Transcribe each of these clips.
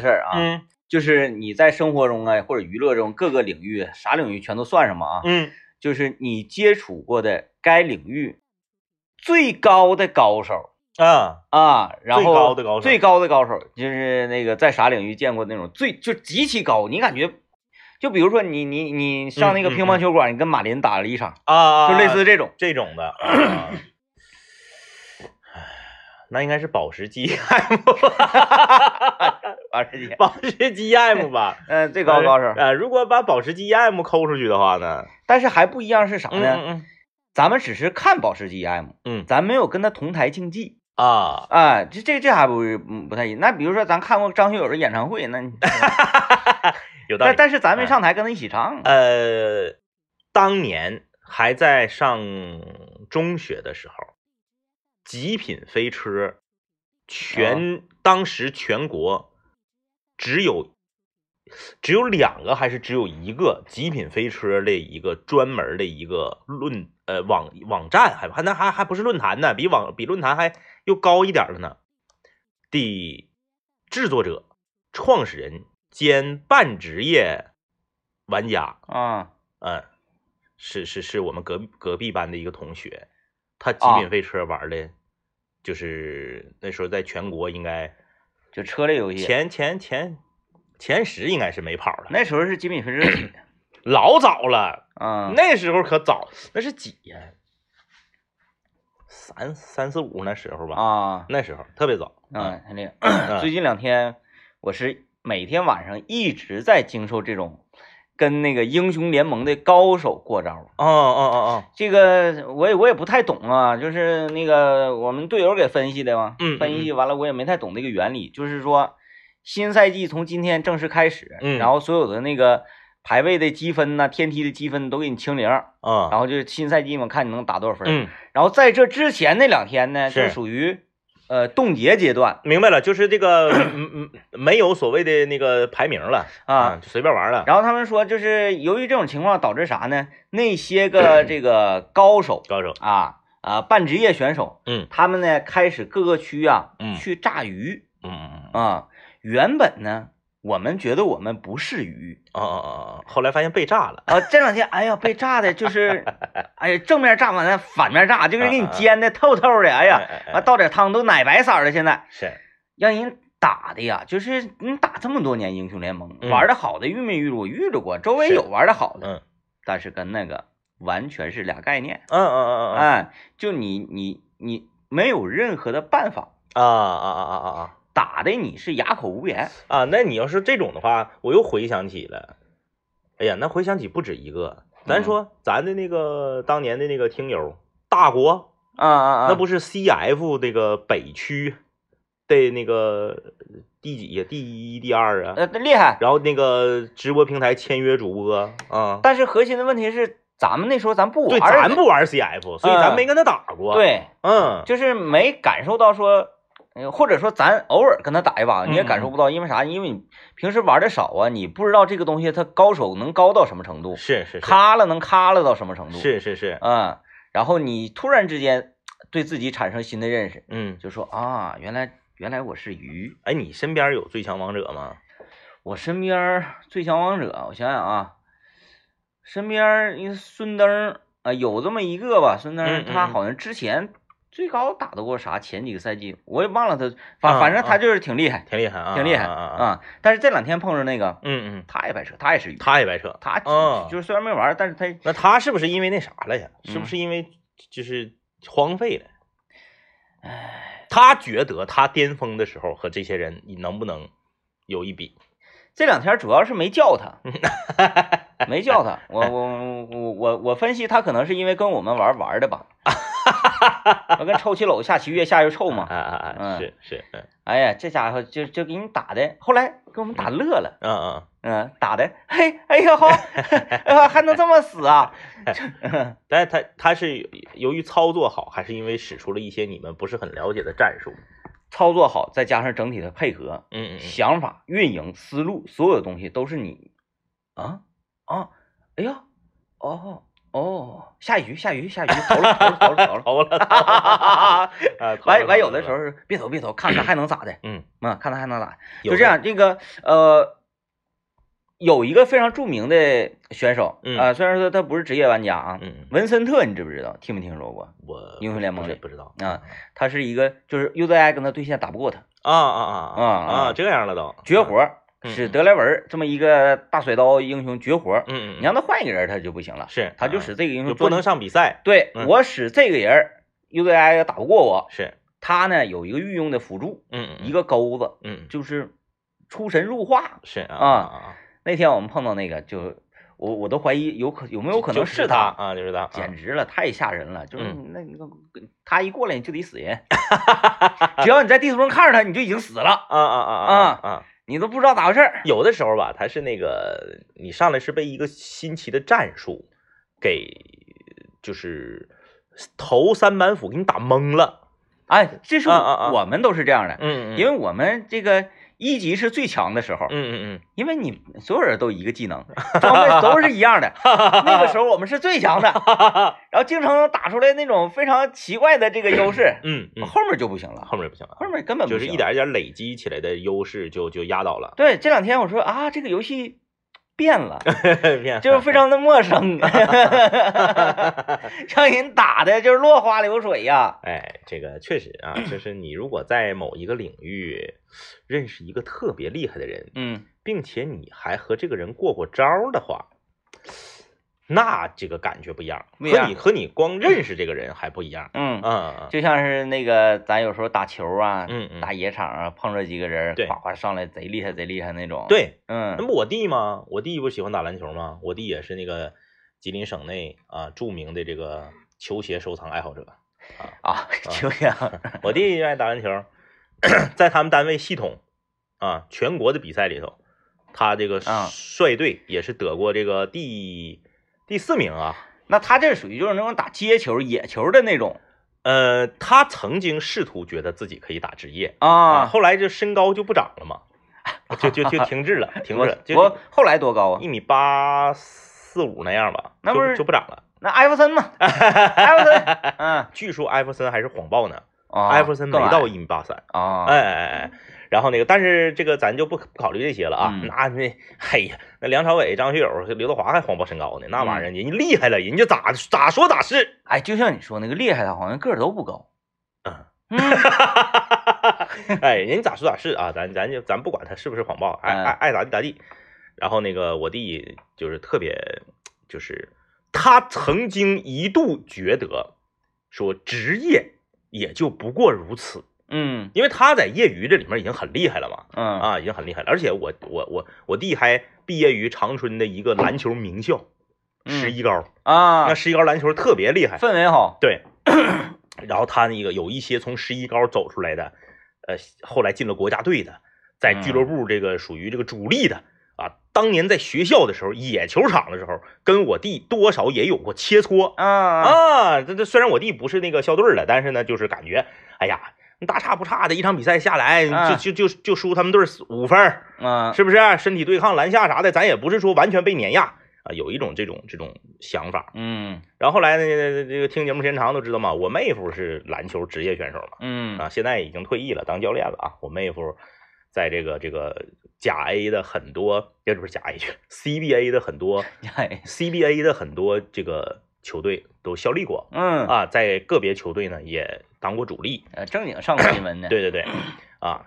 事儿啊，嗯就是你在生活中啊或者娱乐中各个领域，啥领域全都算上嘛啊，嗯，就是你接触过的该领域最高的高手啊，啊，然后最高的高手最高的高手就是那个在啥领域见过那种最就极其高，你感觉就比如说你你你上那个乒乓球馆，你跟马林打了一场，啊，就类似这种。这种的。啊那应该是保时捷 M，吧 保时捷，保时捷 M 吧，嗯，最高高手，呃，如果把保时捷 M 抠出去的话呢？但是还不一样是啥嗯呢？嗯咱们只是看保时捷 M，嗯咱没有跟他同台竞技啊，啊，这这这还不嗯不太一样。那比如说咱看过张学友的演唱会，那你 有道理。但但是咱没上台跟他一起唱啊。呃，当年还在上中学的时候，极品飞车全、当时全国只有只有两个还是只有一个极品飞车的一个专门的一个论呃网网站，还还那还还不是论坛呢，比网比论坛还又高一点儿了呢。的制作者、创始人兼半职业玩家，啊。嗯，是是是我们隔壁隔壁班的一个同学，他极啊。品飞车玩的，就是那时候在全国应该就车类游戏，前前前前十应该是没跑了，那时候是极品飞车。老早了，嗯，那时候可早，那是几呀？三三四五那时候吧，啊，那时候特别早，嗯，很厉害。嗯最近两天我是每天晚上一直在经受这种跟那个英雄联盟的高手过招。哦哦哦哦，这个我也我也不太懂啊，就是那个我们队友给分析的嘛，分析完了我也没太懂这个原理，就是说新赛季从今天正式开始，嗯。然后所有的那个排位的积分呐、天梯的积分都给你清零，然嗯后就是新赛季嘛，看你能打多少分。嗯，然后在这之前那两天呢，是。就属于呃冻结阶段明白了，就是这个嗯嗯没有所谓的那个排名了啊。就随便玩了，然后他们说，就是由于这种情况导致啥呢？那些个 这个高手高手，啊啊半职业选手，嗯他们呢开始各个区啊嗯去炸鱼嗯嗯嗯，啊。原本呢，我们觉得我们不是鱼哦哦哦哦，后来发现被炸了，啊。这两天，哎呀，被炸的就是，哎呀，正面炸完了，反面炸，就是给你煎的透透的。哎呀，倒点汤都奶白色儿的，现在是，让人打的呀，就是你打这么多年英雄联盟，嗯玩的好的遇没遇着？我遇着过，周围有玩的好的，嗯但是跟那个完全是俩概念。嗯嗯嗯嗯嗯哎，就你你你没有任何的办法，啊啊啊啊啊啊打的你是哑口无言。啊！那你要是这种的话，我又回想起了，哎呀，那回想起不止一个。咱说咱的那个当年的那个听友大国，啊啊啊！那不是 CF 那个北区的那个第几呀？第一、第二啊？呃厉害，然后那个直播平台签约主播啊，但是核心的问题是，咱们那时候咱不玩对，咱不玩 CF，所以咱没跟他打过。，对，嗯，就是没感受到说。呃或者说，咱偶尔跟他打一把，你也嗯感受不到，因为啥？因为你平时玩的少啊，你不知道这个东西它高手能高到什么程度，是是是咔了能咔了到什么程度，是是是，嗯，然后你突然之间对自己产生新的认识，嗯，就说啊，原来原来我是鱼。哎，你身边有最强王者吗？我身边最强王者，我想想啊，身边孙登儿啊，有这么一个吧，孙登他好像之前最高打得过啥？前几个赛季我也忘了他，反啊反正他啊就是挺厉害，挺厉害啊，挺厉害啊。但是这两天碰着那个，嗯嗯，他也白扯，他也是，他也白扯。他嗯就是虽然没玩，但是他那他是不是因为那啥了呀？是不嗯是因为就是荒废了？唉，他觉得他巅峰的时候和这些人，你能不能有一比？这两天主要是没叫他，没叫他。我我我我我分析他可能是因为跟我们玩玩的吧，我跟臭棋篓下棋越下越臭嘛。啊啊啊！是是，哎呀，这家伙就就给你打的，后来给我们打乐了，嗯嗯。嗯，打的，嘿，哎呀好，还能这么死啊？但是他他是由于操作好，还是因为使出了一些你们不是很了解的战术？操作好，再加上整体的配合、嗯嗯，想法、运营思路，所有的东西都是你啊啊，哎呀，哦，哦，下一局下一局下一局投了投了投了投了。投了，啊，完完有的时候是别投别投，看看还能咋的？嗯啊，看他还能咋？就这样，这个呃，有一个非常著名的选手嗯啊，虽然说他不是职业玩家啊，嗯，文森特，你知不知道？听没听说过？我英雄联盟里不知道啊他是一个就是 UZI 跟他对线打不过他，啊啊啊啊啊啊，这样了都绝活使德莱文儿这么一个大甩刀英雄绝活儿，嗯嗯，你让他换一个人他就不行了，是他就啊使这个英雄就不能上比赛，对嗯。我使这个人 UZI 打不过我，是，他呢有一个御用的辅助，嗯嗯一个钩子，嗯就是出神入化。是啊啊啊，那天我们碰到那个，就我我都怀疑有可有没有可能就是他，啊，就是他，简直了，太吓人了！就是嗯。那个他一过来你就得死人，只要你在地图上看着他，你就已经死了，啊啊啊啊啊！你都不知道咋回事儿。有的时候吧，他是那个你上来是被一个新奇的战术给，就是头三板斧给你打懵了。哎，这是我们都是这样的，嗯因为我们这个一级是最强的时候，嗯嗯嗯。因为你所有人都一个技能，装备都是一样的，那个时候我们是最强的，嗯然后经常能打出来那种非常奇怪的这个优势，嗯嗯，后面就不行了，后面不行了，后面根本就是一点一点累积起来的优势就就压倒了，对，这两天我说啊，这个游戏 变了，变就是非常的陌生 让人打的就是落花流水呀。哎，这个确实啊，就是你如果在某一个领域认识一个特别厉害的人，嗯，并且你还和这个人过过招的话，那这个感觉不一样，和你和你光认识这个人还不一样。嗯，嗯就像是那个咱有时候打球啊，嗯嗯，打野场啊，碰着几个人，对哗哗上来贼厉害贼厉害那种。，对，嗯那嗯不我弟吗？我弟不是喜欢打篮球吗？我弟也是那个吉林省内啊著名的这个球鞋收藏爱好者。啊，就这样。我弟爱打篮球，在他们单位系统啊全国的比赛里头，他这个啊率队也是得过这个第第四名啊。那他这属于就是那种打街球、野球的那种呃，他曾经试图觉得自己可以打职业啊。后来就身高就不长了嘛，就就就 停滞了，停滞了，就我后来多高啊一？米八四五那样吧，那不是就不长了。那艾弗森嘛，艾弗森，嗯，据说艾弗森还是谎报呢，啊艾弗森没到一米八三。啊，哎哎哎，然后那个，但是这个咱就不不考虑这些了啊。嗯那那，嘿呀，那梁朝伟、张学友、刘德华还谎报身高呢，那玩意儿嗯人家厉害了，人家咋咋说咋是。哎，就像你说那个厉害的，好像个儿都不高。嗯嗯 哎，人咋说咋是啊，咱咱就咱不管他是不是谎报，爱嗯爱爱咋地咋地。然后那个我弟就是特别，就是他曾经一度觉得说职业也就不过如此，嗯因为他在业余这里面已经很厉害了嘛。嗯啊，已经很厉害了。而且我我我我弟还毕业于长春的一个篮球名校，十一高。啊那，十一高篮球特别厉害，氛围好。对。然后他那个有一些从十一高走出来的，呃，后来进了国家队的，在俱乐部这个属于这个主力的啊。当年在学校的时候，野球场的时候，跟我弟多少也有过切磋啊啊。这这虽然我弟不是那个校队的，但是呢，就是感觉，哎呀，大差不差的一场比赛下来，啊就就就就输他们队五分儿。啊，是不是？身体对抗、篮下啥的，咱也不是说完全被碾压啊，有一种这种这种想法。嗯然后后来呢，这个听节目时间长都知道嘛，我妹夫是篮球职业选手嘛，嗯啊，现在已经退役了，当教练了啊。我妹夫在这个这个甲 A 的很多，也不是甲 A 去，CBA 的很多 哎 CBA 的很多这个球队都效力过嗯啊，在个别球队呢也当过主力。呃正经上过新闻的。对对对，啊，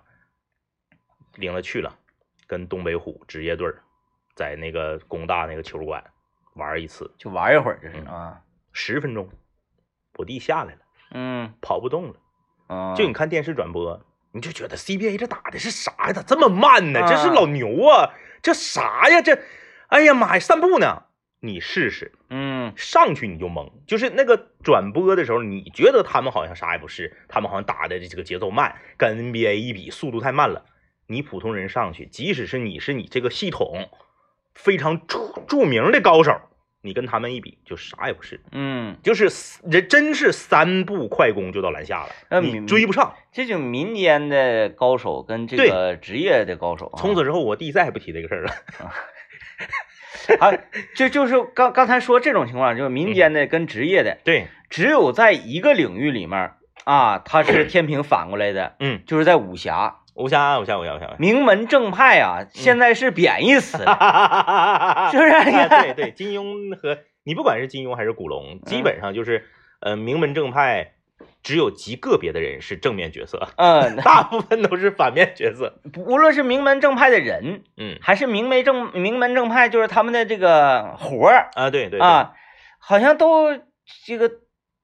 领了去了，跟东北虎职业队儿在那个工大那个球馆玩一次，就玩一会儿这是嗯啊。十分钟，我弟下来了，嗯跑不动了。啊，就你看电视转播，你就觉得 CBA 这打的是啥呀？咋这么慢呢？这是啊老牛啊！这啥呀？这，哎呀妈呀，散步呢？你试试，嗯上去你就懵，就是那个转播的时候，你觉得他们好像啥也不是，他们好像打的这个节奏慢，跟 NBA 一比，速度太慢了。你普通人上去，即使是你是你这个系统非常著著名的高手，你跟他们一比，就啥也不是，嗯，就是人真是三步快攻就到篮下了，你追不上。这就民间的高手跟这个职业的高手啊，从此之后，我弟再也不提这个事儿了。啊，就就是刚刚才说这种情况，就是民间的跟职业的，对，只有在一个领域里面啊，它是 天平反过来的，嗯，就是在武侠，武侠，武侠，武侠，武侠，名门正派啊，现在是贬义词 是不是？对对，金庸和你不管是金庸还是古龙，基本上就是呃名门正派，只有极个别的人是正面角色，嗯，大部分都是反面角色。无论是名门正派的人，嗯还是名门正名门正派，就是他们的这个活儿啊，对对对，啊，好像都这个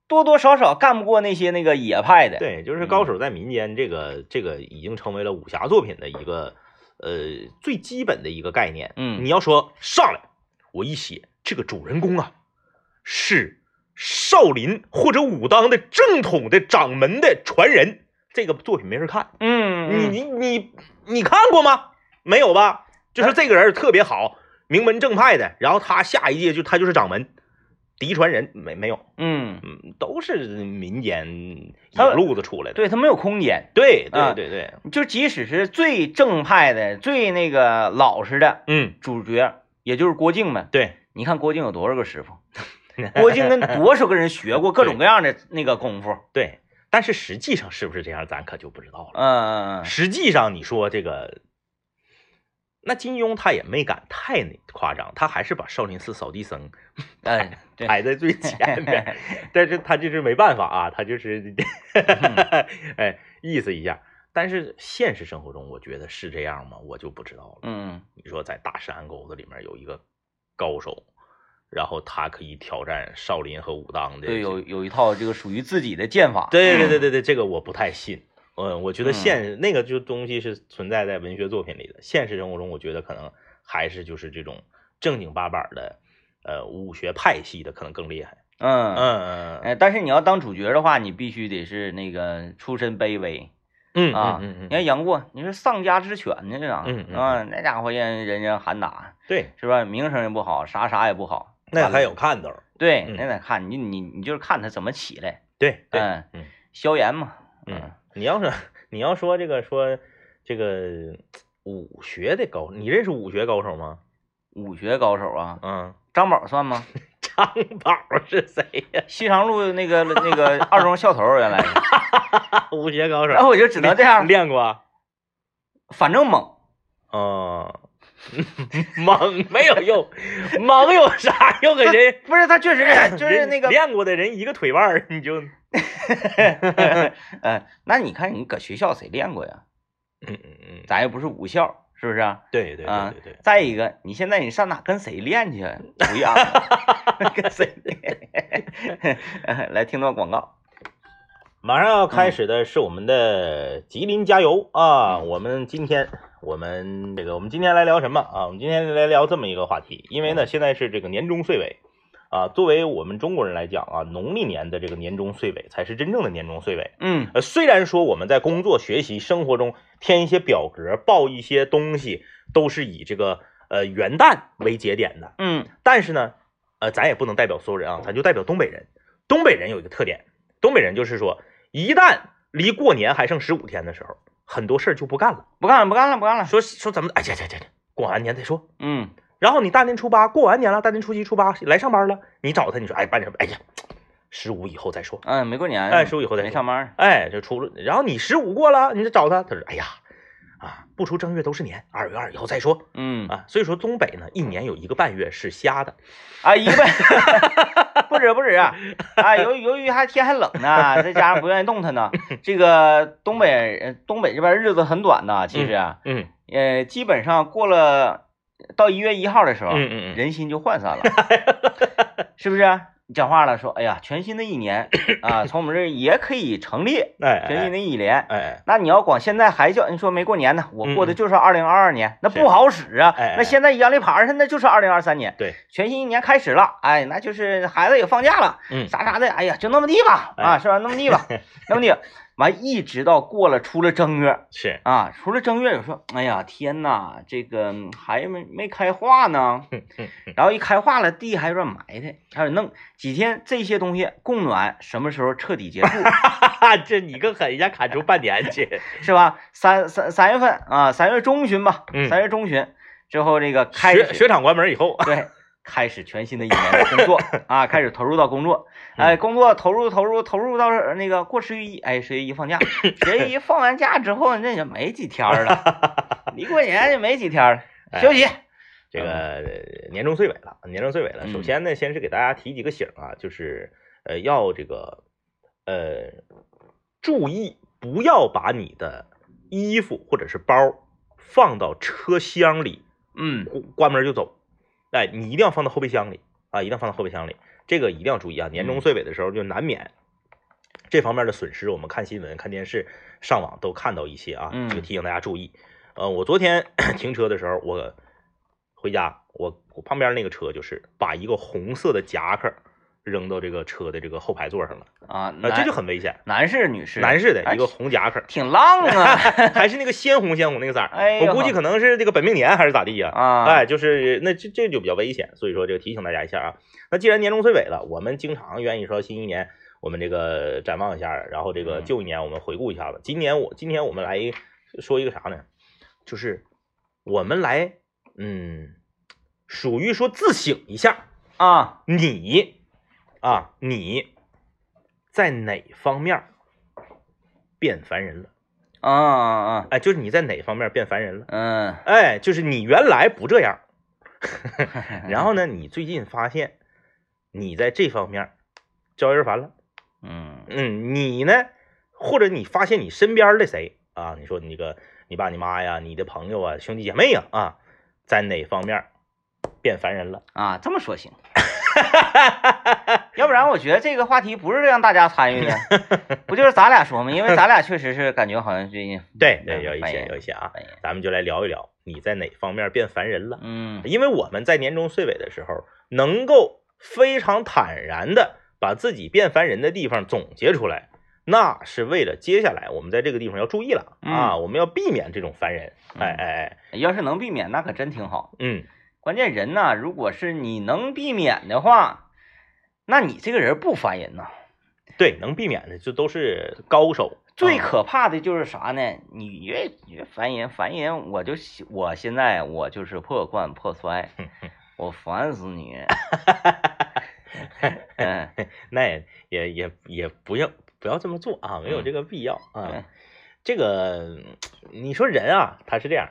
多多少少干不过那些那个野派的。对，就是高手在民间，这个这个已经成为了武侠作品的一个呃最基本的一个概念。嗯你要说上来，我一写这个主人公啊是少林或者武当的正统的掌门的传人，这个作品没人看。嗯，你嗯你你你看过吗？没有吧？就是这个人特别好，名门正派的，然后他下一届就他就是掌门，嫡传人没没有？嗯，嗯，都是民间引路子出来的。对他没有空间，对啊对对对，就即使是最正派的、最那个老实的嗯，主角，也就是郭靖呗。对，你看郭靖有多少个师傅？郭靖跟多少个人学过各种各样的那个功夫？对，但是实际上是不是这样，咱可就不知道了。嗯嗯实际上，你说这个，那金庸他也没敢太那夸张，他还是把少林寺扫地僧嗯，哎，排在最前面，但是他就是没办法啊，他就是，哎，意思一下。但是现实生活中，我觉得是这样吗？我就不知道了。嗯你说在大山沟子里面有一个高手，然后他可以挑战少林和武当的，对，有有一套这个属于自己的剑法。对对对对对，这个我不太信。嗯，我觉得嗯现、那个就东西是存在在文学作品里的，现实生活中我觉得可能还是就是这种正经八板的，呃，武学派系的可能更厉害。嗯嗯嗯哎，但是你要当主角的话，你必须得是那个出身卑微嗯啊。嗯嗯嗯，你看杨过，你说丧家之犬呢，这个嗯嗯啊，那家伙人人人喊打，对，是吧？名声也不好，啥啥也不好。那还有看头。对，嗯那得看你你你就是看他怎么起来。对对，嗯嗯萧炎嘛，嗯，你要是你要说这个说这个武学的高，你认识武学高手吗？武学高手啊，嗯，张宝算吗？张宝是谁呀？西长路那个那个 二中校头原来是，武学高手，然后我就只能这样，练过啊。反正猛。哦，猛没有用，猛有啥用？给人不是他确实是，就是那个，练过的人一个腿腕儿，你就嗯 呃，那你看你搁学校谁练过呀？嗯嗯嗯，咱又不是武校，是不是啊？对对啊对对对，再一个，你现在你上哪跟谁练去？不一样啊，跟谁练？来听段广告。马上要开始的是我们的吉林加油啊！我们今天我们这个我们今天来聊什么啊？我们今天来聊这么一个话题，因为呢现在是这个年终岁尾啊，作为我们中国人来讲啊，农历年的这个年终岁尾才是真正的年终岁尾。嗯呃，虽然说我们在工作、学习、生活中填一些表格、报一些东西，都是以这个呃元旦为节点的，嗯但是呢，呃，咱也不能代表所有人啊，咱就代表东北人。东北人有一个特点，东北人就是说，一旦离过年还剩十五天的时候，很多事儿就不干了，不干了，不干了，不干了。说说怎么哎呀呀呀呀，过完年再说。嗯然后你大年初八过完年了，大年初七、初八来上班了，你找他，你说哎办什么？哎呀，十五以后再说。嗯，没过年，哎，十五以后再说。没上班。哎，就出了，然后你十五过了，你再找他，他说：“哎呀，啊，不出正月都是年，二月二以后再说嗯啊。”所以说东北呢，一年有一个半月是瞎的。啊，一个 不止不止啊，啊，由于由于还天还冷呢，再加上不愿意动弹呢，这个东北呃东北这边日子很短呐，其实啊，嗯呃，基本上过了到一月一号的时候，嗯嗯嗯，人心就涣散了，是不是啊？你讲话了，说，哎呀，全新的一年 啊，从我们这儿也可以成立哎全新哎的一年。哎那你要光现在还叫你说没过年呢，我过的嗯就是二零二二年，那不好使啊。哎哎那现在阳历牌上那就是二零二三年，对，全新一年开始了，哎，那就是孩子也放假了，嗯。啥啥的，哎呀，就那么地吧，啊，哎是吧？那么地吧，那么地，完一直到过了出了正月是，啊，出了正月有说，哎呀，天呐，这个嗯还没没开化呢，然后一开化了，地还有点埋汰，还有弄几天，这些东西供暖什么时候彻底结束？哈哈，这你更狠，人家砍出半年去。是吧？三三三月份啊，三月中旬吧，嗯三月中旬，之后这个开雪雪场关门以后，对，开始全新的一年的工作 啊，开始投入到工作，哎，工作投入投入投入到那个过十月一，哎，十月一放假，十月一放完假之后，那就没几天了，离过年就没几天了，休息。这个年终岁尾了，年终岁尾了。嗯。首先呢，先是给大家提几个醒啊，就是呃，要这个呃，注意不要把你的衣服或者是包放到车厢里，嗯。关关门就走。哎，你一定要放到后备箱里啊，一定要放到后备箱里，这个一定要注意啊。年终岁尾的时候就难免这方面的损失，我们看新闻、看电视、上网都看到一些啊，嗯这个提醒大家注意。呃，我昨天 停车的时候，我回家，我我旁边那个车就是把一个红色的夹克扔到这个车的这个后排座上了，啊，呃，这就很危险。男士女士男士的哎一个红夹克，挺浪啊，还是那个鲜红鲜红那个色儿，哎我估计可能是这个本命年还是咋地呀？啊，哎，就是那这这就比较危险，所以说这个提醒大家一下啊。那既然年终岁尾了，我们经常愿意说新一年我们这个展望一下，然后这个嗯旧一年我们回顾一下子。今年我今天我们来说一个啥呢？就是我们来嗯，属于说自省一下，啊，你啊你在哪方面变烦人了？啊啊啊，哎，就是你在哪方面变烦人了？嗯，哎，就是你原来不这样，然后呢，你最近发现你在这方面招人烦了，嗯嗯，你呢，或者你发现你身边的谁啊，你说你个你爸你妈呀，你的朋友啊，兄弟姐妹呀啊，在哪方面变烦人了？啊，这么说行。要不然我觉得这个话题不是让大家参与的，不就是咱俩说吗？因为咱俩确实是感觉好像最近对对，有一些有一些啊，咱们就来聊一聊你在哪方面变烦人了。嗯因为我们在年终岁尾的时候，能够非常坦然的把自己变烦人的地方总结出来，那是为了接下来我们在这个地方要注意了啊，我们要避免这种烦人。嗯哎哎哎，要是能避免，那可真挺好。嗯，关键人呐，如果是你能避免的话，那你这个人不烦人呐。对，能避免的就都是高手。啊最可怕的就是啥呢？你越越烦人，烦人，我就我现在我就是破罐破摔，我烦死你。嗯 那也也也也不要不要这么做啊，没有嗯这个必要啊。对这个你说人啊，他是这样，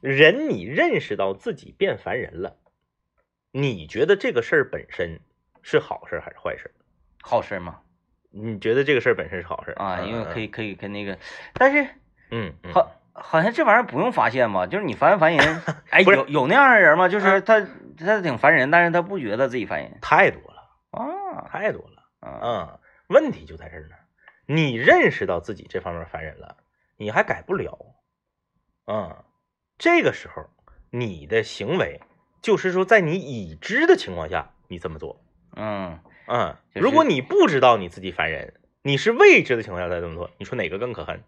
人你认识到自己变烦人了，你觉得这个事儿本身是好事还是坏事？好事吗？你觉得这个事儿本身是好事啊，因为可以，可以跟那个，但是嗯，嗯好好像这玩意儿不用发现吧？就是你烦不烦人？哎，有有那样的人吗？就是他他挺烦人，但是他不觉得自己烦人太多了，啊太多了。啊嗯，问题就在这儿呢。你认识到自己这方面烦人了，你还改不了。嗯，这个时候你的行为就是说，在你已知的情况下，你这么做。嗯嗯，如果你不知道你自己烦人，你是未知的情况下再这么做，你说哪个更可恨？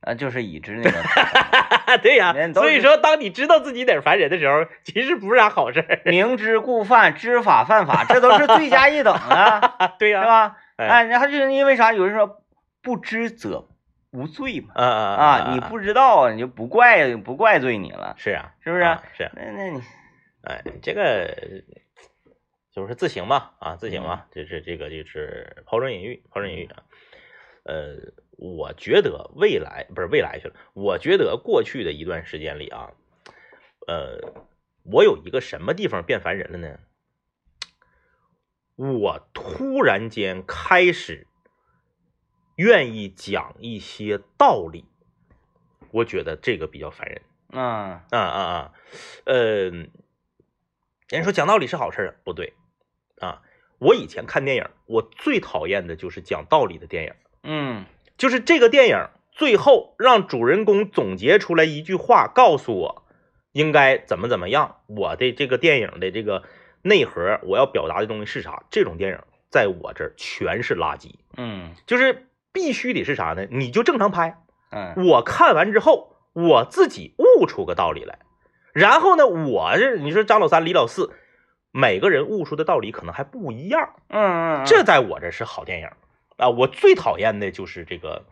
啊，就是已知那个 对呀、所以说，当你知道自己哪儿烦人的时候，其实不是啥好事儿。明知故犯，知法犯法，这都是罪加一等啊，对呀、是吧？哎哎，然后就是因为啥？有人说不知者无罪嘛，啊啊啊，你不知道你就不怪不怪罪你了，是啊，是不是啊是，那那你哎，这个就是自省嘛，啊，自省嘛，这是这个就是抛砖引玉，抛砖引玉啊。呃，我觉得未来不是未来去了，我觉得过去的一段时间里啊，呃，我有一个什么地方变烦人了呢？我突然间开始愿意讲一些道理，我觉得这个比较烦人。嗯啊啊啊，呃，人说讲道理是好事儿，不对啊。我以前看电影，我最讨厌的就是讲道理的电影，嗯就是这个电影最后让主人公总结出来一句话，告诉我应该怎么怎么样，我的这个电影的这个内核，我要表达的东西是啥？这种电影在我这儿全是垃圾，嗯就是必须得是啥呢？你就正常拍，嗯我看完之后，我自己悟出个道理来，然后呢，我是你说张老三、李老四，每个人悟出的道理可能还不一样，嗯嗯，这在我这是好电影啊。我最讨厌的就是这个，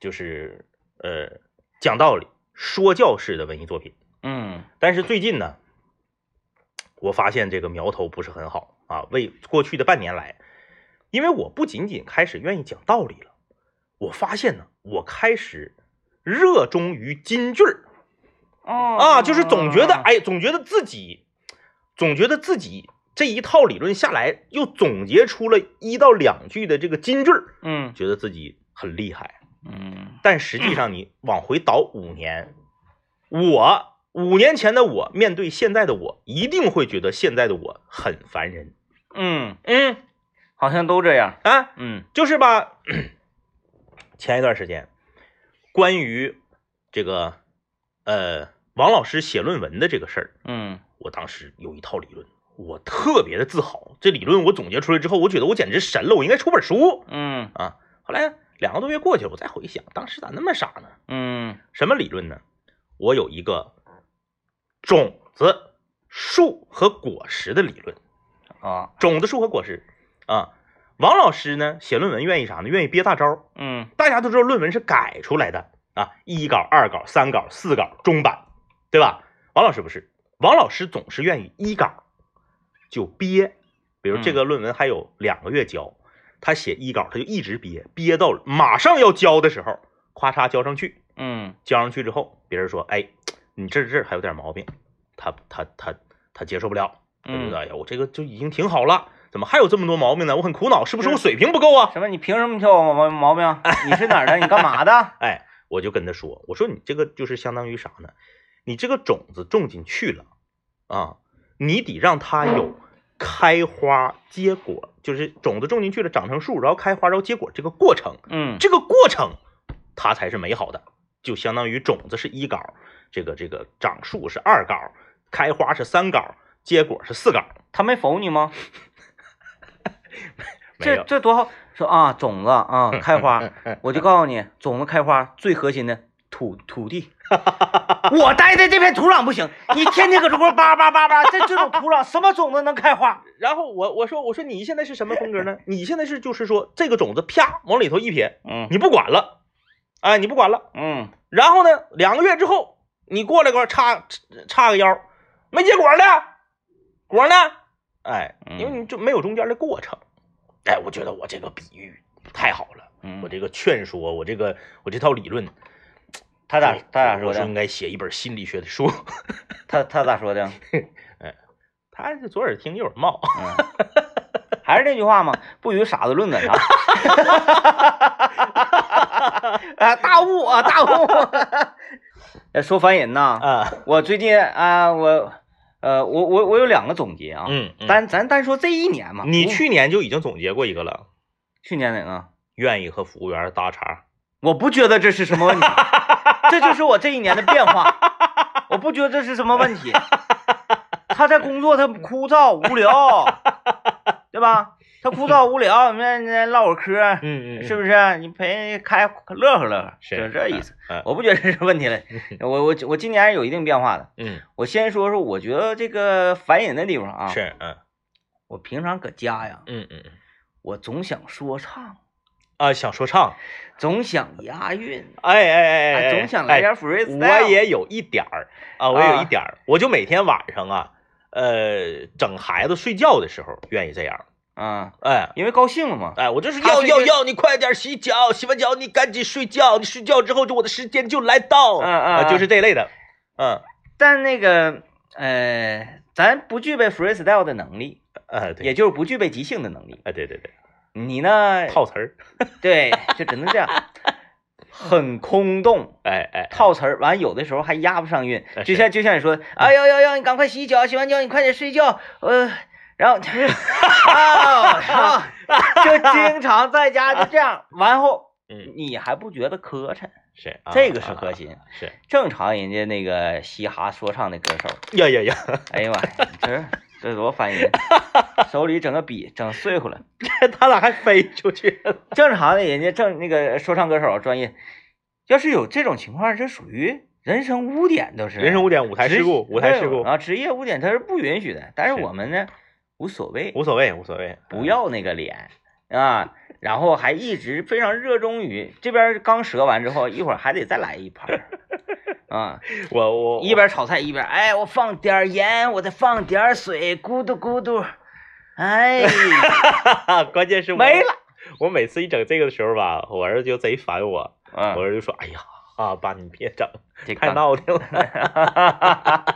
就是呃讲道理、说教式的文艺作品嗯但是最近呢，我发现这个苗头不是很好啊。为过去的半年来，因为我不仅仅开始愿意讲道理了，我发现呢，我开始热衷于金句儿哦啊，就是总觉得哎，总觉得自己，总觉得自己这一套理论下来，又总结出了一到两句的这个金句儿，嗯觉得自己很厉害。嗯但实际上，你往回倒五年，我五年前的我面对现在的我，一定会觉得现在的我很烦人。嗯，嗯好像都这样。啊，嗯就是吧。前一段时间，关于这个呃王老师写论文的这个事儿，嗯我当时有一套理论，我特别的自豪。这理论我总结出来之后，我觉得我简直神了，我应该出本书嗯啊。后来两个多月过去了，我再回想，当时咋那么傻呢？嗯什么理论呢？我有一个种子、树和果实的理论。啊种子、树和果实啊。王老师呢，写论文愿意啥呢？愿意憋大招。嗯大家都知道论文是改出来的啊，一稿、二稿、三稿、四稿、中版，对吧？王老师不是，王老师总是愿意一稿就憋。比如这个论文还有两个月交，他写一稿，他就一直憋，憋到马上要交的时候，咵嚓交上去。嗯交上去之后，别人说，哎，你这这还有点毛病，他他他他接受不了，他觉得，哎呀，我这个就已经挺好了，怎么还有这么多毛病呢？我很苦恼，是不是我水平不够啊？什么？你凭什么挑我毛毛病？你是哪儿的？你干嘛的？哎，我就跟他说，我说你这个就是相当于啥呢？你这个种子种进去了啊，你得让它有开花结果，就是种子种进去了，长成树，然后开花，然后结果这个过程，嗯这个过程它才是美好的，就相当于种子是一稿，这个这个长树是二稿，开花是三稿，结果是四稿，他没否你吗？这。这多好！说啊，种子啊 开花，我就告诉你，种子开花最核心的土土地。我待的这片土壤不行，你天天搁这块叭叭叭叭，这这种土壤什么种子能开花？然后我我说我说你现在是什么风格呢？你现在是就是说这个种子啪往里头一撇，嗯你不管了，哎，你不管了。嗯然后呢，两个月之后你过来给我插插个腰，没结果呢，果呢？哎，嗯因为你就没有中间的过程。哎，我觉得我这个比喻太好了，嗯我这个劝说，我这个我这套理论，他咋他咋说的说应？该写一本心理学的书。他他咋说的？他是左耳听右耳冒，嗯，还是那句话嘛，不与傻子论的啥？啊，大悟啊，大悟！呃说烦人呐，啊，我最近啊，我呃，我我我有两个总结啊，嗯，嗯单咱单说这一年嘛，你去年就已经总结过一个了，去年哪个？愿意和服务员搭茬。我不觉得这是什么问题，这就是我这一年的变化，我不觉得这是什么问题。他在工作，他枯燥无聊，对吧？他枯燥无聊，你们那唠会儿嗑，嗯是不是？你陪开乐呵乐呵，是就是这意思。嗯我不觉得这是问题了，我我我今年有一定变化的。嗯，我先说说，我觉得这个烦人的地方啊，是，嗯我平常搁家呀，嗯嗯嗯我总想说唱，啊，想说唱，总想押韵，哎哎哎哎，总想来点哎 freestyle。我也有一点儿啊，我也有啊一点儿，我就每天晚上啊，呃，整孩子睡觉的时候愿意这样，啊，哎。因为高兴了嘛。哎，我就是要要要，你快点洗脚，洗完脚你赶紧睡觉，你睡觉之后就我的时间就来到，嗯嗯就是这类的，嗯，但那个呃，咱不具备 freestyle 的能力，呃对，也就是不具备即兴的能力。哎对对对，你呢？套词儿，对，就只能这样，很空洞。哎哎，套词儿，完有的时候还押不上韵，哎就像就像你说，哎呦呦呦，你赶快洗脚，洗完脚你快点睡觉，呃，然后啊，就经常在家就这样，完后嗯你还不觉得磕碜，是啊这个是核心。是，正常人家那个嘻哈说唱的歌手，呀呀呀，哎呀妈呀，这这多烦人，手里整个笔整碎乎了。他咋还飞出去了？正常的人家正那个说唱歌手专业，要是有这种情况，这属于人生污点，都是人生污点，舞台事故，舞台事故，啊，职业污点他是不允许的。但是是我们呢，无所谓，无所谓，无所谓，不要那个脸啊，然后还一直非常热衷于这边刚折完之后，一会儿还得再来一盘儿 啊，我我一边炒菜一边，哎，我放点儿盐，我再放点儿水，咕嘟咕嘟，哎，关键是我没了。我每次一整这个的时候吧，我儿子就贼烦我，我嗯，儿子就说：“哎呀，啊爸，你别整，太闹腾了。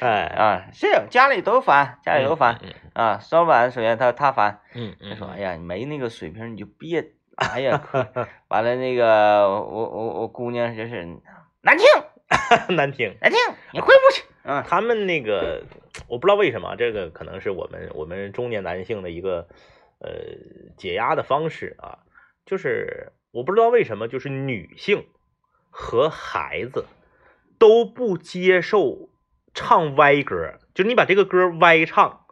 哎，啊，是家里都烦，家里都烦嗯啊。烧碗首先他他烦，嗯嗯，他说：“哎呀，你没那个水平你就别，哎呀，可 完了那个我我我姑娘就是难听嗯 难听。难听，你回不去。”嗯他们那个我不知道为什么，这个可能是我们我们中年男性的一个呃解压的方式啊，就是我不知道为什么，就是女性和孩子都不接受唱歪歌，就是你把这个歌歪唱，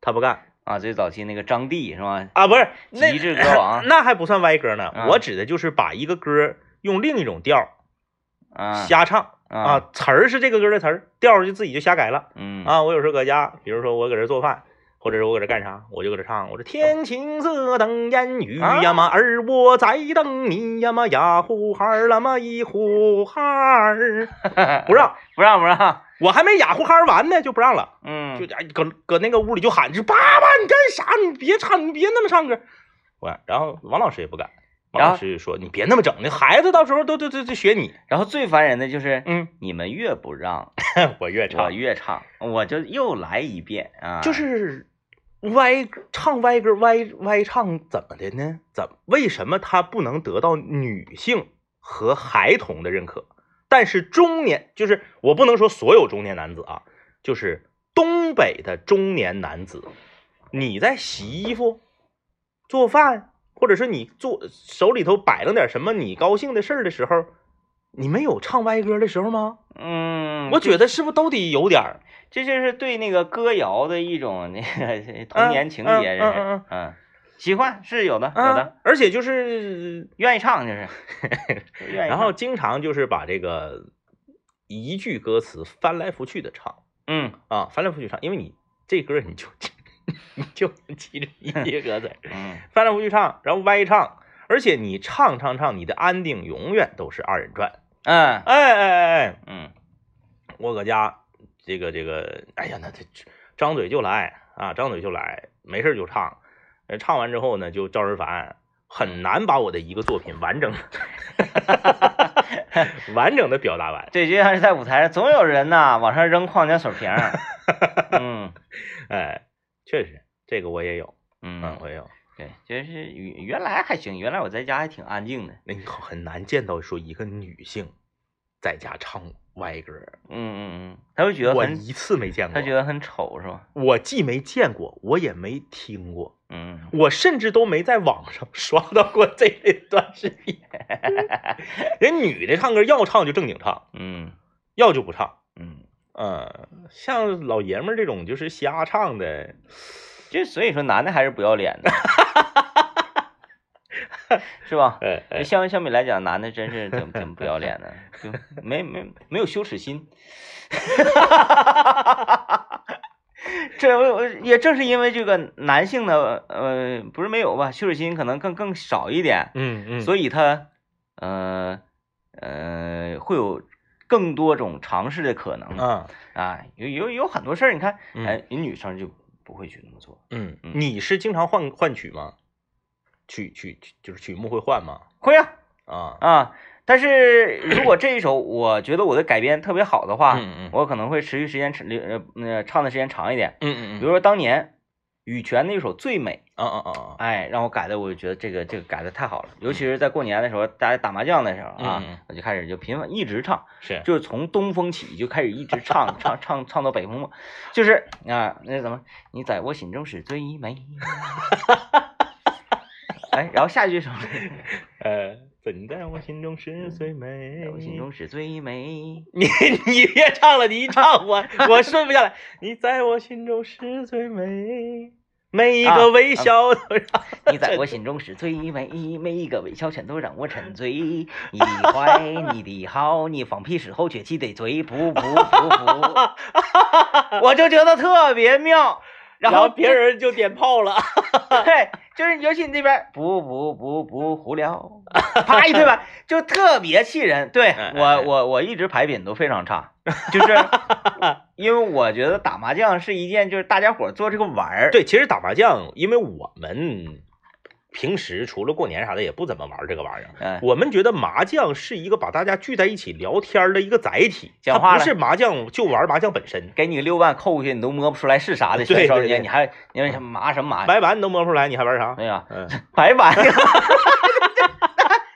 他不干啊，最早期那个张帝是吧？啊，不是那极致歌王。那还不算歪歌呢，啊。我指的就是把一个歌用另一种调瞎唱啊。啊，词儿是这个歌的词儿，调儿就自己就瞎改了。嗯。啊，我有时候搁家，比如说我搁这做饭，或者是我搁这干啥，我就搁这唱，我说天青色等烟雨呀嘛，而我在等你呀嘛，呀呼哈儿啦嘛一呼哈儿，不让，不让不让，我还没呀呼哈儿完呢，就不让了，嗯就哎搁搁那个屋里就喊，就爸爸你干啥？你别唱，你别那么唱歌。我然后王老师也不敢，王然后老师说你别那么整，那孩子到时候都都都都学你，然后最烦人的就是，嗯，你们越不让 我越唱我唱。越唱，我就又来一遍啊，就是歪唱歪歌歪歪唱怎么的呢？怎为什么他不能得到女性和孩童的认可？但是中年就是我不能说所有中年男子啊，就是东北的中年男子，你在洗衣服、做饭，或者是你做手里头摆弄点什么你高兴的事儿的时候，你们有唱歪歌的时候吗？嗯，我觉得是不是都得有点儿？这就是对那个歌谣的一种那个童年情节，嗯这是嗯嗯嗯，喜欢是有的有啊的，，而且就是愿意唱就是，然后经常就是把这个一句歌词翻来覆去的唱嗯啊，翻来覆去唱，因为你这歌你就 你就记着 一些歌词，嗯翻来覆去唱，然后歪唱，而且你唱唱唱，你的安定永远都是二人转。嗯。哎哎哎哎，嗯。我搁家这个这个，哎呀，那这张嘴就来啊，张嘴就来，没事就唱，呃唱完之后呢就招人烦。很难把我的一个作品完整 完整的表达完。对，就像是在舞台上，总有人呐往上扔矿泉水瓶儿，嗯。哎，确实，这个我也有，嗯，嗯，我也有。对，就是原原来还行，原来我在家还挺安静的，那你很难见到说一个女性在家唱歪歌，嗯嗯嗯，他会觉得，我一次没见过。他觉得很丑是吧？我既没见过，我也没听过，嗯，我甚至都没在网上 刷到过这类短视频。人女的唱歌要唱就正经唱，嗯要就不唱。嗯，嗯，像老爷们儿这种就是瞎唱的，就所以说男的还是不要脸的，是吧？相相比来讲，男的真是怎么怎么不要脸呢？就没没没有羞耻心。这也正是因为这个男性的呃不是没有吧，羞耻心可能更更少一点，嗯嗯，所以他呃呃会有更多种尝试的可能啊，啊，有有有很多事儿，你看，嗯哎，人女生就不会去那么做，嗯，嗯你是经常换换曲吗？曲曲曲就是曲目会换吗？会啊啊，啊，但是如果这一首我觉得我的改编特别好的话，嗯嗯我可能会持续时间长呃呃唱的时间长一点，嗯嗯比如说当年羽泉那首《最美》。啊啊啊啊，哎，让我改的，我就觉得这个这个改的太好了，尤其是在过年的时候，大家打麻将的时候啊，我就开始就频繁一直唱，是，就是从东风起就开始一直唱唱唱唱到北风嘛，就是啊，那怎么你在我心中是最美，哎，然后下一句什么？呃，怎在我心中是最美在？我心中是最美，你你别唱了，你一唱我我顺不下来。你在我心中是最美，每一个微笑都让你在我心中是最美，每一个微笑全都让我沉醉。你的坏，你的好，你放屁时候撅起的嘴噗噗噗噗，我就觉得特别妙。然后别人就点炮了。对，就是尤其你那边不不不不胡聊，啪一推板就特别气人。对我我我一直牌品都非常差，就是 因为我觉得打麻将是一件就是大家伙做这个玩儿，对，其实打麻将，因为我们平时除了过年啥的，也不怎么玩这个玩意儿。嗯，我们觉得麻将是一个把大家聚在一起聊天的一个载体，讲话不是麻将就玩麻将本身。给你个六万扣过去，你都摸不出来是啥的，对对对小少爷，你还你说什么麻什么麻呀？白板你都摸不出来，你还玩啥？哎呀，嗯，白板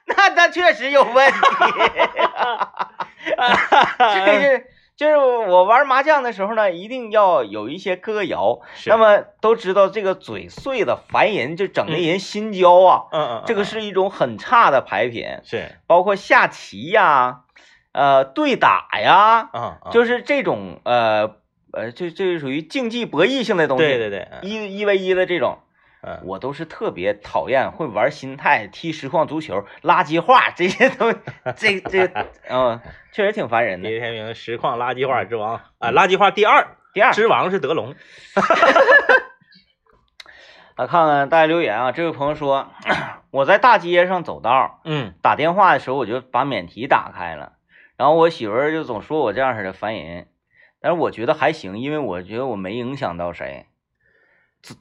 那那确实有问题。这是就是我玩麻将的时候呢，一定要有一些歌谣。那么都知道这个嘴碎的烦人，就整的人心焦啊。嗯嗯，这个是一种很差的牌品，是，包括下棋呀，呃，对打呀，就是这种呃呃，就这属于竞技博弈性的东西。对对对，嗯一一 v 一的这种。嗯，我都是特别讨厌会玩心态、踢实况足球、垃圾话这些东西，这这，嗯，确实挺烦人的。李天明实况垃圾话之王啊，垃圾话第二，第二，之王是德龙。来，看看大家留言啊，这位朋友说，我在大街上走道嗯打电话的时候，我就把免提打开了，然后我媳妇儿就总说我这样式的烦人，但是我觉得还行，因为我觉得我没影响到谁。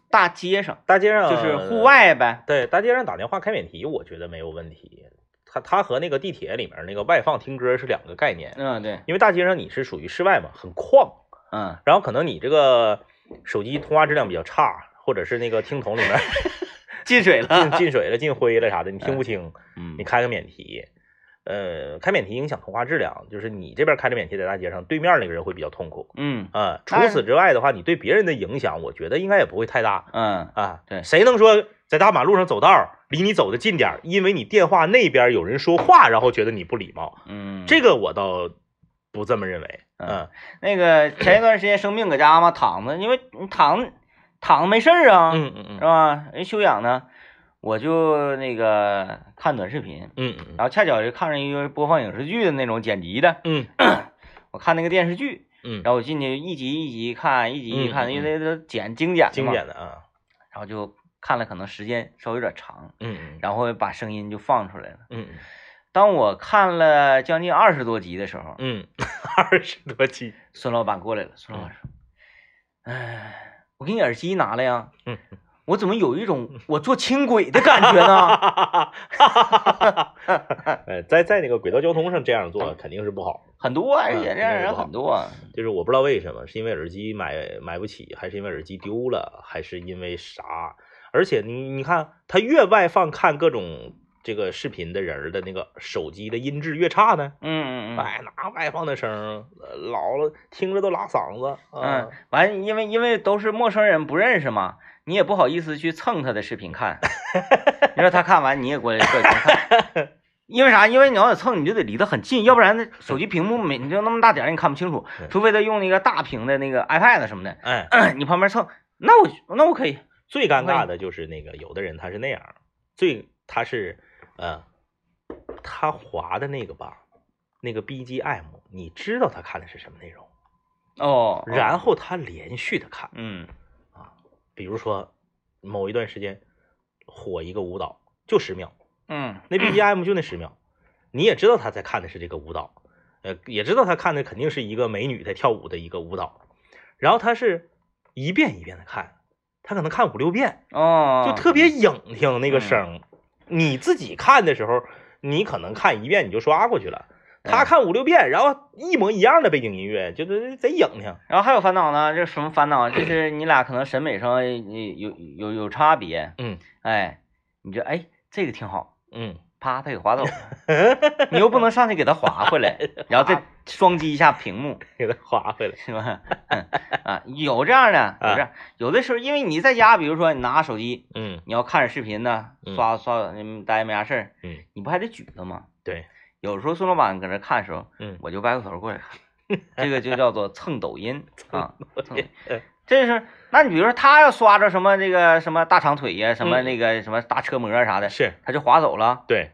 大街上大街上就是户，外呗，对，大街上打电话开免提，我觉得没有问题。它它和那个地铁里面那个外放听歌是两个概念，嗯，对，因为大街上你是属于室外嘛，很旷，嗯，然后可能你这个手机通话质量比较差，或者是那个听筒里面 进水了，进水了、进灰了啥的，你听不清，嗯。你开个免提，呃，开免提影响通话质量，就是你这边开着免提在大街上，对面那个人会比较痛苦。嗯啊、除此之外的话，你对别人的影响，我觉得应该也不会太大嗯，啊。对谁能说在大马路上走道，离你走的近点儿，因为你电话那边有人说话，然后觉得你不礼貌？嗯，这个我倒不这么认为。嗯嗯那个 前一段时间生病搁家嘛躺着，因为你躺躺着没事儿啊，嗯嗯嗯是吧？人休养呢，我就那个看短视频，嗯嗯然后恰巧就看上一个播放影视剧的那种剪辑的，嗯。我看那个电视剧，嗯，然后我进去一集一集看，一集一集看，因为它剪精简的经嘛，典的啊，然后就看了，可能时间稍微有点长，嗯嗯。然后把声音就放出来了。嗯当我看了将近二十多集的时候，嗯，二十多集，孙老板过来了，孙老板说：“哎，我给你耳机拿来呀。嗯，我怎么有一种我坐轻轨的感觉呢？呃，在在那个轨道交通上这样做肯定是不好。很多，而嗯且这样人很多。就是我不知道为什么，是因为耳机买买不起，还是因为耳机丢了，还是因为啥？而且你你看，他越外放看各种这个视频的人的那个手机的音质越差呢。嗯嗯嗯哎，拿外放的声老了听着都拉嗓子。嗯啊，，完，因为因为都是陌生人，不认识嘛，你也不好意思去蹭他的视频看。你说他看完，你也过来过来看。因为啥？因为你要得蹭，你就得离得很近，要不然那手机屏幕没你就那么大点儿，你看不清楚。嗯除非他用那个大屏的那个 iPad 什么的，哎，你旁边蹭，那我那我可以。最尴尬的就是那个有的人他是那样，最他是呃，他滑的那个吧，那个 BGM，你知道他看的是什么内容，哦，然后他连续的看。嗯比如说某一段时间火一个舞蹈，就十秒，嗯那 BGM 就那十秒，你也知道他在看的是这个舞蹈，呃，也知道他看的肯定是一个美女在跳舞的一个舞蹈，然后他是一遍一遍的看，他可能看五六遍，哦，就特别影听那个声。你自己看的时候，你可能看一遍你就刷过去了。他嗯看五六遍，然后一模一样的背景音乐，就是贼影听。然后还有烦恼呢，这什么烦恼？就是你俩可能审美上呃有有有差别，嗯哎，你这哎这个挺好，嗯，啪他给划走了，你又不能上去给他划回来，然后再双击一下屏幕，给他划回来。是吧？嗯啊，有这样的，有这样，有的时候因为你在家，比如说你拿手机，嗯你要看着视频呢，嗯刷刷嗯待着没啥事儿，嗯，你不还得举着吗？对，有时候孙老板搁那看的时候，嗯我就歪过头过来看，这个就叫做蹭抖音 啊，蹭嗯这是，那你比如说他要刷着什么这个什么大长腿呀，什么嗯那个什么大车模啥的，是他就划走了，对，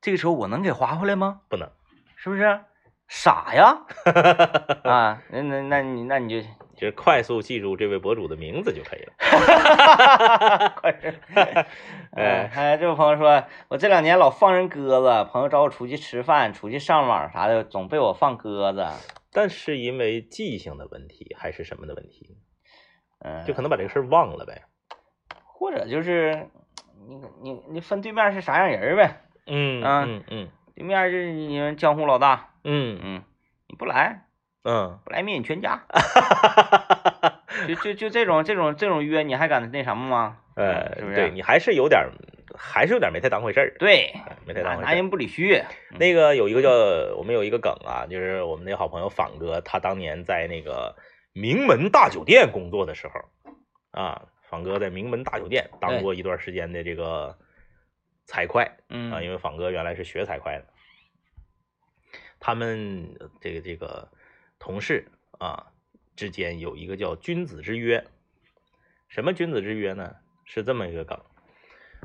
这个时候我能给划回来吗？不能。是不是？傻呀！啊，那那那你那你就就是快速记住这位博主的名字就可以了。快点。哎，哎，这位朋友说，我这两年老放人鸽子，朋友找我出去吃饭、出去上网啥的，总被我放鸽子。但是因为记性的问题，还是什么的问题？嗯，就可能把这个事儿忘了呗。或者就是你你你分对面是啥样人呗？嗯啊嗯嗯对面是你们江湖老大，嗯嗯，你不来嗯，不来灭你全家，就就就这种这种这种约，你还敢那什么吗？呃，是不是？对你还是有点儿，还是有点儿没太当回事儿，对，哎没太当回事儿。拿人不理虚。那个有一个叫我们有一个梗啊，就是我们那好朋友仿哥，他当年在那个名门大酒店工作的时候，啊，仿哥在名门大酒店当过一段时间的这个财会嗯。啊，嗯因为仿哥原来是学财会的，他们这个这个同事啊之间有一个叫君子之约，什么君子之约呢？是这么一个梗，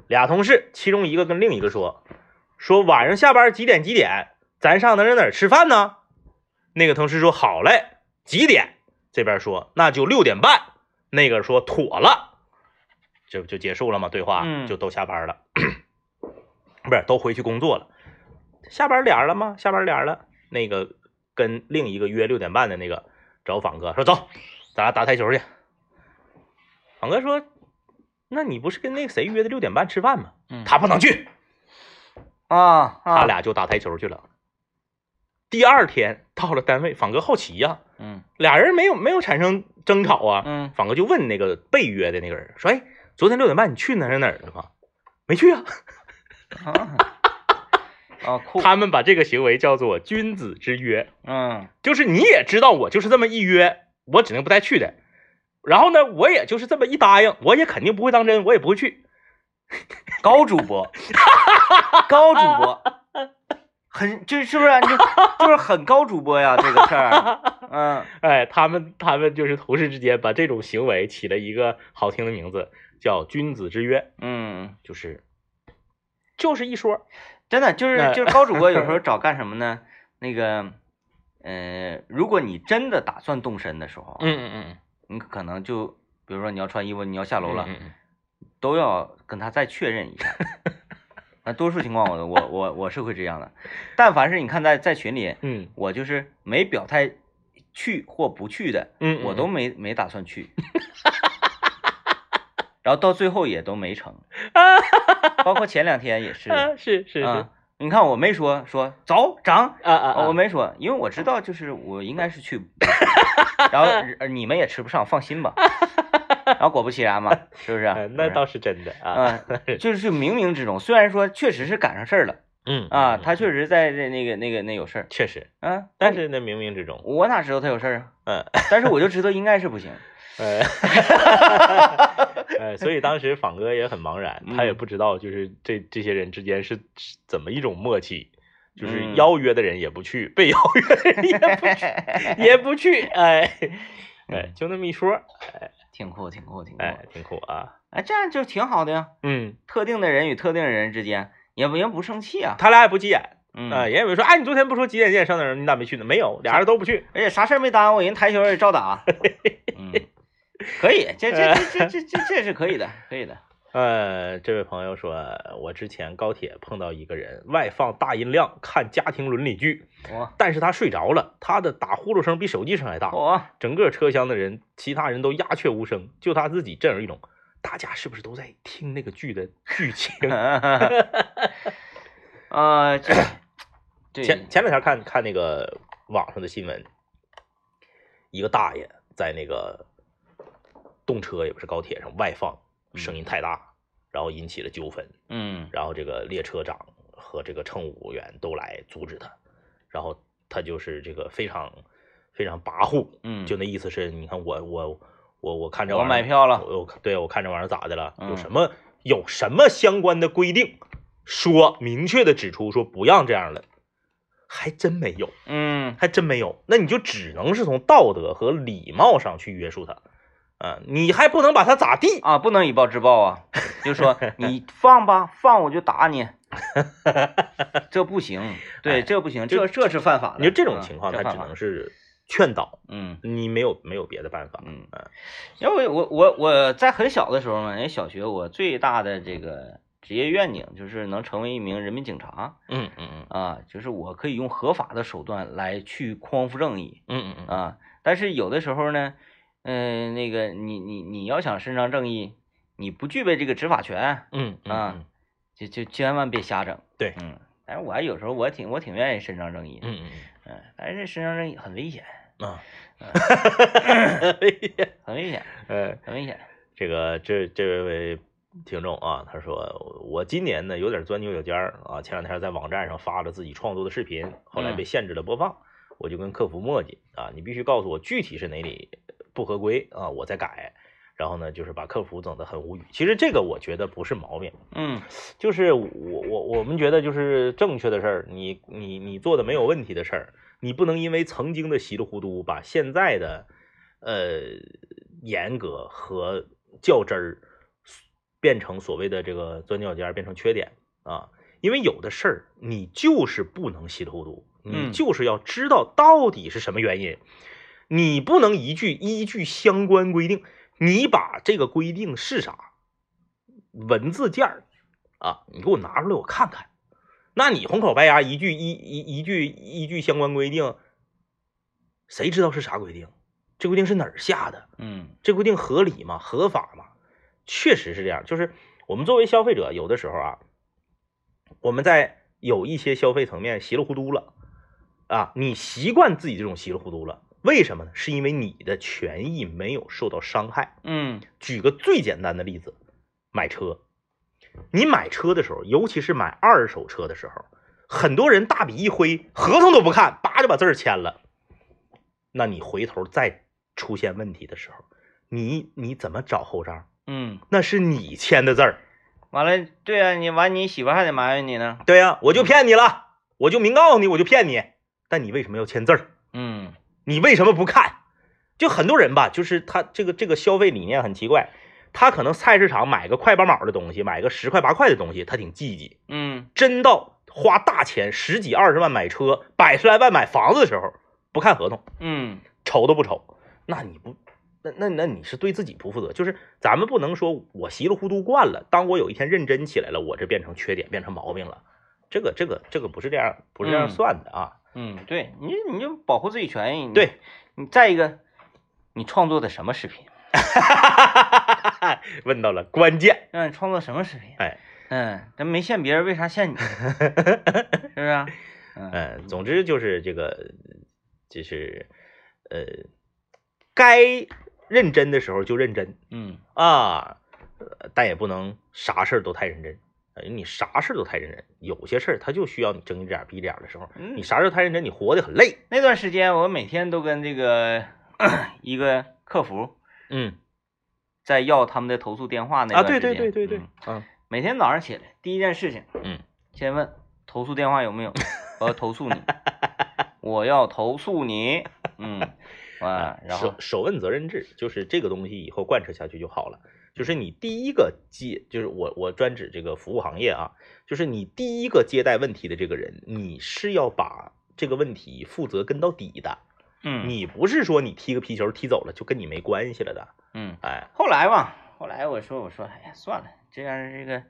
俩同事，其中一个跟另一个说，说晚上下班几点几点，咱上哪哪哪儿吃饭呢？那个同事说好嘞，几点？这边说那就六点半，那个说妥了，这不就结束了吗？对话嗯就都下班了，不是都回去工作了。下班点儿了吗？下班点儿了。那个跟另一个约六点半的那个找访哥说走，咱俩打台球去。访哥说，那你不是跟那个谁约的六点半吃饭吗？嗯他不能去，啊啊，他俩就打台球去了。第二天到了单位，访哥好奇呀、嗯俩人没有没有产生争吵啊。嗯仿哥就问那个被约的那个人说：“哎，昨天六点半你去哪儿哪儿了吗？”没去啊。啊 啊酷。他们把这个行为叫做君子之约，嗯。就是你也知道我就是这么一约，我指定不带去的。然后呢，我也就是这么一答应，我也肯定不会当真，我也不会去。高主播，高主播，很这是不是就就是很高主播呀？这个事儿，嗯。哎，他们他们就是同事之间把这种行为起了一个好听的名字，叫君子之约，嗯，就是就是一说，真的就是哎就是高主播有时候找干什么呢？那个，呃，如果你真的打算动身的时候，嗯嗯嗯，你可能就比如说你要穿衣服，你要下楼了，嗯嗯。都要跟他再确认一下。那多数情况我我我我是会这样的，但凡是你看在在群里，嗯我就是没表态去或不去的，嗯嗯，我都没没打算去，然后到最后也都没成，包括前两天也是，啊是是是啊，你看我没说说走涨，啊啊啊，我没说，因为我知道就是我应该是去，然后呃你们也吃不上，放心吧。然后果不其然嘛，是不是？哎那倒是真的啊，嗯，就是冥冥之中，虽然说确实是赶上事儿了嗯啊，嗯他确实在这那个那个那有事儿，确实，啊，但是那冥冥之中，我哪知道他有事儿啊？嗯但是我就知道应该是不行。呃，呃，所以当时仿哥也很茫然，他也嗯不知道就是这这些人之间是是怎么一种默契，就是嗯邀约的人也不去，被邀约的人也不去，也不去，哎，哎，就那么一说，哎挺酷，挺酷，挺酷。哎，挺酷啊，哎，这样就挺好的呀。嗯，特定的人与特定的人之间，也不也不生气啊。他俩也不急眼，嗯，啊，人也没说，哎，你昨天不说几点几点上哪儿，你咋没去呢？没有，俩人都不去，而且啥事儿没耽误，人台球也照打。嗯，可以，这这这这这这这是可以的，可以的。呃，这位朋友说，我之前高铁碰到一个人，外放大音量看家庭伦理剧，但是他睡着了，他的打呼噜声比手机声还大，整个车厢的人，其他人都鸦雀无声，就他自己震耳欲聋。大家是不是都在听那个剧的剧情？啊 前前两天看看那个网上的新闻，一个大爷在那个动车，也不是高铁上外放，声音太大，然后引起了纠纷。嗯然后这个列车长和这个乘务员都来阻止他，然后他就是这个非常非常跋扈，嗯，就那意思是，你看我我我我看这我玩意儿买票了我我对我看这玩意儿咋的了？有嗯什么有什么相关的规定，说明确的指出说不让这样了，还真没有，嗯还真没有。那你就只能是从道德和礼貌上去约束他，啊，你还不能把他咋地？啊，不能以暴制暴啊，就说你放吧，放我就打你，这不行，对，哎这不行，这这是犯法的。你说这种嗯情况，他只能是劝导，嗯你没有没有别的办法。嗯嗯，因为我我我在很小的时候嘛，人小学我最大的这个职业愿景就是能成为一名人民警察嗯嗯嗯啊，就是我可以用合法的手段来去匡扶正义嗯嗯嗯啊。但是有的时候呢，嗯、那个你你你要想伸张正义，你不具备这个执法权，嗯嗯啊嗯就就千万别瞎整。对。嗯，但是我还有时候我挺我挺愿意伸张正义的，嗯嗯嗯，但是伸张正义很危险，嗯啊，很危险，呃，很危险。这个这这位听众啊，他说我今年呢有点钻牛角尖儿啊，前两天在网站上发了自己创作的视频，后来被限制了播放，我就跟客服磨叽。啊，你必须告诉我具体是哪里不合规啊，我再改。然后呢，就是把客服整得很无语。其实这个我觉得不是毛病，嗯 就是我我我们觉得就是正确的事儿，你你你做的没有问题的事儿，你不能因为曾经的稀里糊涂，把现在的呃严格和较真儿变成所谓的这个钻牛角尖儿，变成缺点啊。因为有的事儿你就是不能稀里糊涂，你嗯就是要知道到底是什么原因，你不能一句依据相关规定，你把这个规定是啥文字件儿啊，你给我拿出来我看看。那你红口白牙一句一一一句依据相关规定，谁知道是啥规定？这规定是哪儿下的？嗯这规定合理吗？合法吗？确实是这样，就是我们作为消费者，有的时候啊，我们在有一些消费层面稀里糊涂了啊，你习惯自己这种稀里糊涂了，为什么呢？是因为你的权益没有受到伤害。嗯举个最简单的例子，买车，你买车的时候，尤其是买二手车的时候，很多人大笔一挥，合同都不看，叭就把字儿签了。那你回头再出现问题的时候，你你怎么找后账？嗯，那是你签的字儿。完了，对啊、你完你媳妇还得埋怨你呢。对呀、我就骗你了，我就明告诉你，我就骗你。但你为什么要签字儿？嗯你为什么不看？就很多人吧，就是他这个这个消费理念很奇怪，他可能菜市场买个快八毛的东西，买个十块八块的东西，他挺积极。嗯真到花大钱十几二十万买车，百十来万买房子的时候，不看合同，嗯瞅都不瞅，那你不，那那那你是对自己不负责。就是咱们不能说我稀里糊涂惯了，当我有一天认真起来了，我这变成缺点，变成毛病了。这个这个这个不是这样，不是这样嗯算的啊。嗯，对你你就保护自己权益。你对，你再一个，你创作的什么视频？问到了关键，让你创作什么视频？哎，嗯，咱没限别人，为啥限你？是不是啊？嗯嗯，总之就是这个，就是呃，该认真的时候就认真嗯啊，呃但也不能啥事儿都太认真。呃，你啥事儿都太认真，有些事儿它就需要你睁一只眼闭一只眼的时候，嗯你啥事儿太认真，你活得很累。那段时间我每天都跟这个 一个客服嗯在要他们的投诉电话那啊，对段时间对对对对嗯，嗯每天早上起来第一件事情，嗯，先问投诉电话有没有，我要投诉你，我要投诉你，嗯，啊，然后手手问责任制，就是这个东西以后贯彻下去就好了。就是你第一个接，就是我我专指这个服务行业啊，就是你第一个接待问题的这个人，你是要把这个问题负责跟到底的，嗯你不是说你踢个皮球踢走了就跟你没关系了的，嗯，哎，后来吧，后来我说我说，哎呀，算了，这样这个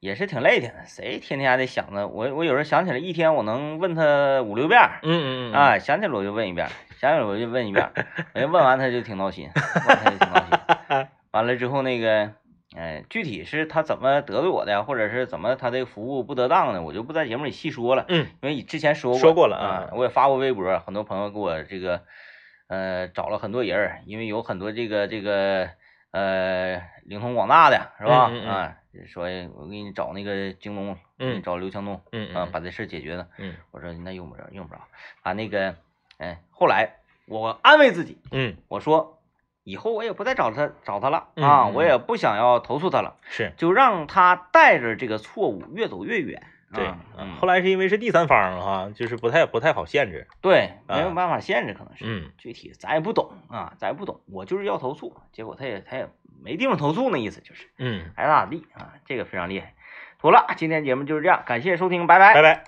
也是挺累挺的，谁天天还得想着我我有时候想起来一天我能问他五六遍嗯，嗯嗯啊，想起来我就问一遍 儿，想我就问一遍儿，我就问完他就挺闹心，问完他就挺闹心。完了之后那个，呃，具体是他怎么得罪我的呀，或者是怎么他这个服务不得当的，我就不在节目里细说了，嗯因为之前说过说过了啊啊，我也发过微博，很多朋友给我这个，呃，找了很多人，因为有很多这个这个呃灵通广大的是吧？嗯嗯嗯啊，说我给你找那个京东，给你嗯找刘强东，嗯嗯，啊把这事解决了。嗯我说那用不着，用不着。把那个，哎，后来我安慰自己，嗯我说以后我也不再找他找他了嗯啊，嗯我也不想要投诉他了，是就让他带着这个错误越走越远。对啊，嗯，后来是因为是第三方哈，就是不太不太好限制，对，没有啊办法限制，可能是。嗯具体咱也不懂啊，咱也不懂，我就是要投诉，结果他也他也没地方投诉，那意思就是嗯，爱咋咋地啊，这个非常厉害。妥了，今天节目就是这样，感谢收听，拜拜拜拜。